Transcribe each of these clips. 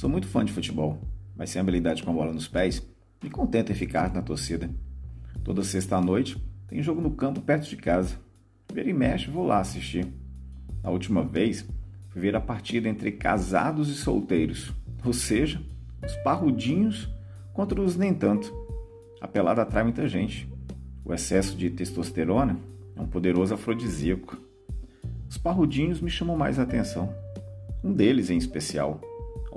Sou muito fã de futebol, mas sem habilidade com a bola nos pés, me contento em ficar na torcida. Toda sexta à noite tem jogo no campo perto de casa. Ver e mexe, vou lá assistir. Na última vez, fui ver a partida entre casados e solteiros, ou seja, os parrudinhos contra os nem tanto. A pelada atrai muita gente. O excesso de testosterona é um poderoso afrodisíaco. Os parrudinhos me chamam mais a atenção. Um deles em especial,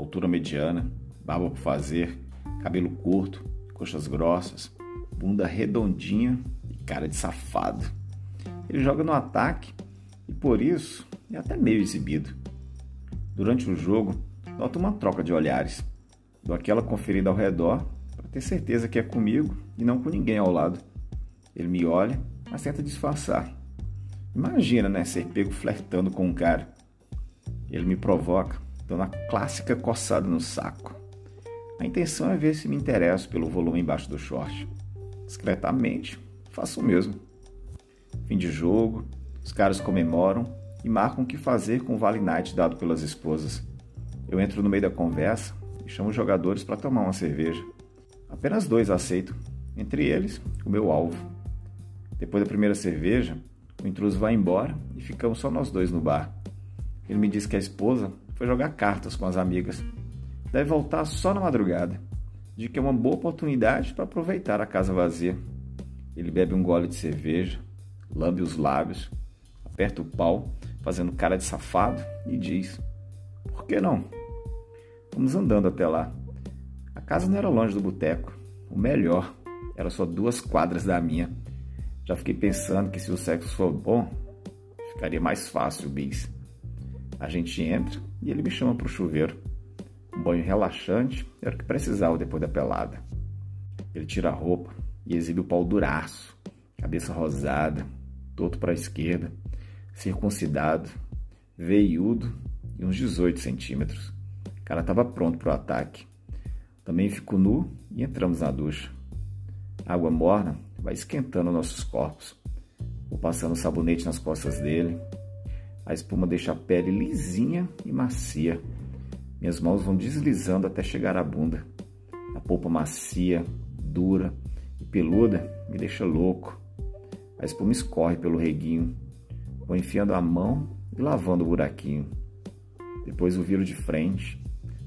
altura mediana, barba por fazer, cabelo curto, coxas grossas, bunda redondinha e cara de safado. Ele joga no ataque e por isso é até meio exibido. Durante o jogo, noto uma troca de olhares. Dou aquela conferida ao redor para ter certeza que é comigo e não com ninguém ao lado. Ele me olha, mas tenta disfarçar. Imagina, né, ser pego flertando com um cara. Ele me provoca dando a clássica coçada no saco. A intenção é ver se me interesso pelo volume embaixo do short. Discretamente, faço o mesmo. Fim de jogo, os caras comemoram e marcam o que fazer com o Vale Night dado pelas esposas. Eu entro no meio da conversa e chamo os jogadores para tomar uma cerveja. Apenas dois aceitam, entre eles o meu alvo. Depois da primeira cerveja, o intruso vai embora e ficamos só nós dois no bar. Ele me diz que a esposa foi jogar cartas com as amigas. Deve voltar só na madrugada. De que é uma boa oportunidade para aproveitar a casa vazia. Ele bebe um gole de cerveja, lambe os lábios, aperta o pau, fazendo cara de safado e diz: Por que não? Vamos andando até lá. A casa não era longe do boteco. O melhor, era só duas quadras da minha. Já fiquei pensando que se o sexo for bom, ficaria mais fácil, bis. A gente entra e ele me chama para o chuveiro. Um banho relaxante era o que precisava depois da pelada. Ele tira a roupa e exibe o pau duraço, cabeça rosada, todo para a esquerda, circuncidado, veiudo e uns 18 centímetros. O cara estava pronto para o ataque. Também fico nu e entramos na ducha. A água morna vai esquentando nossos corpos. Vou passando sabonete nas costas dele, a espuma deixa a pele lisinha e macia. Minhas mãos vão deslizando até chegar à bunda. A polpa macia, dura e peluda me deixa louco. A espuma escorre pelo reguinho. Vou enfiando a mão e lavando o buraquinho. Depois o viro de frente,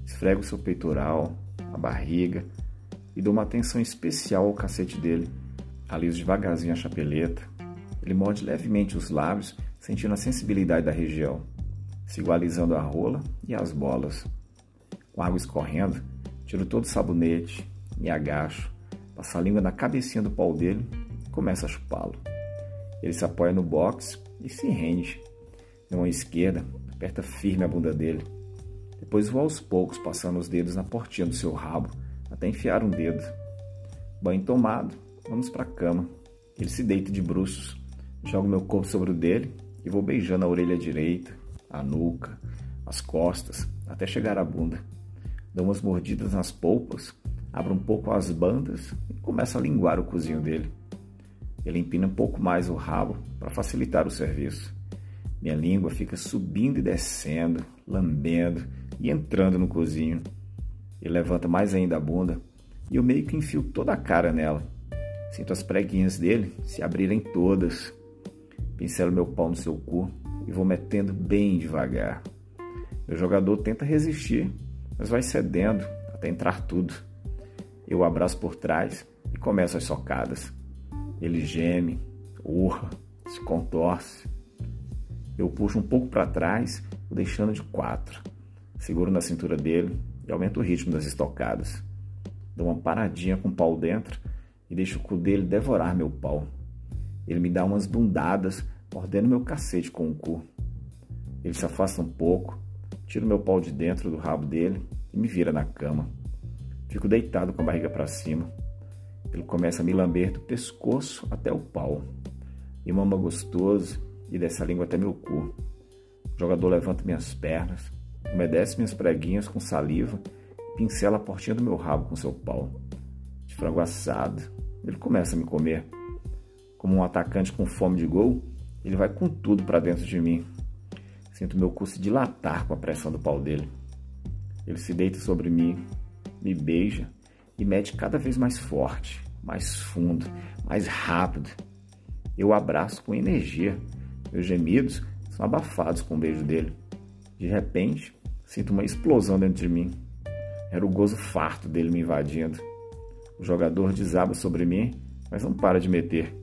esfrego seu peitoral, a barriga e dou uma atenção especial ao cacete dele. Aliso devagarzinho a chapeleta. Ele morde levemente os lábios sentindo a sensibilidade da região, se igualizando a rola e as bolas. Com água escorrendo, tiro todo o sabonete, me agacho, passo a língua na cabecinha do pau dele e começo a chupá-lo. Ele se apoia no box e se rende. Na mão esquerda, aperta firme a bunda dele. Depois vou aos poucos passando os dedos na portinha do seu rabo até enfiar um dedo. Banho tomado, vamos para a cama. Ele se deita de bruços, jogo meu corpo sobre o dele e vou beijando a orelha direita, a nuca, as costas, até chegar à bunda. Dou umas mordidas nas polpas, abro um pouco as bandas e começo a linguar o cozinho dele. Ele empina um pouco mais o rabo para facilitar o serviço. Minha língua fica subindo e descendo, lambendo e entrando no cozinho. Ele levanta mais ainda a bunda e eu meio que enfio toda a cara nela. Sinto as preguinhas dele se abrirem todas Pincelo meu pau no seu cu e vou metendo bem devagar. Meu jogador tenta resistir, mas vai cedendo até entrar tudo. Eu abraço por trás e começo as socadas. Ele geme, urra, se contorce. Eu puxo um pouco para trás, o deixando de quatro. Seguro na cintura dele e aumento o ritmo das estocadas. Dou uma paradinha com o pau dentro e deixo o cu dele devorar meu pau. Ele me dá umas bundadas, mordendo meu cacete com o cu. Ele se afasta um pouco, tira meu pau de dentro do rabo dele e me vira na cama. Fico deitado com a barriga para cima. Ele começa a me lamber do pescoço até o pau. Me mama gostoso e desce a língua até meu cu. O jogador levanta minhas pernas, umedece minhas preguinhas com saliva e pincela a portinha do meu rabo com seu pau. De frango assado, ele começa a me comer. Como um atacante com fome de gol, ele vai com tudo para dentro de mim. Sinto meu cu se dilatar com a pressão do pau dele. Ele se deita sobre mim, me beija e mete cada vez mais forte, mais fundo, mais rápido. Eu abraço com energia. Meus gemidos são abafados com o beijo dele. De repente, sinto uma explosão dentro de mim. Era o gozo farto dele me invadindo. O jogador desaba sobre mim, mas não para de meter.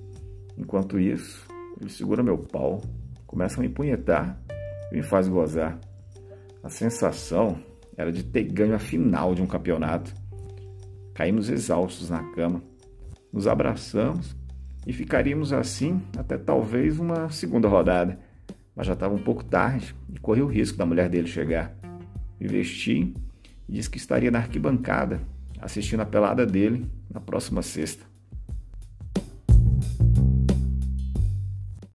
Enquanto isso, ele segura meu pau, começa a me punhetar e me faz gozar. A sensação era de ter ganho a final de um campeonato. Caímos exaustos na cama, nos abraçamos e ficaríamos assim até talvez uma segunda rodada. Mas já estava um pouco tarde e corri o risco da mulher dele chegar. Me vesti e disse que estaria na arquibancada assistindo a pelada dele na próxima sexta.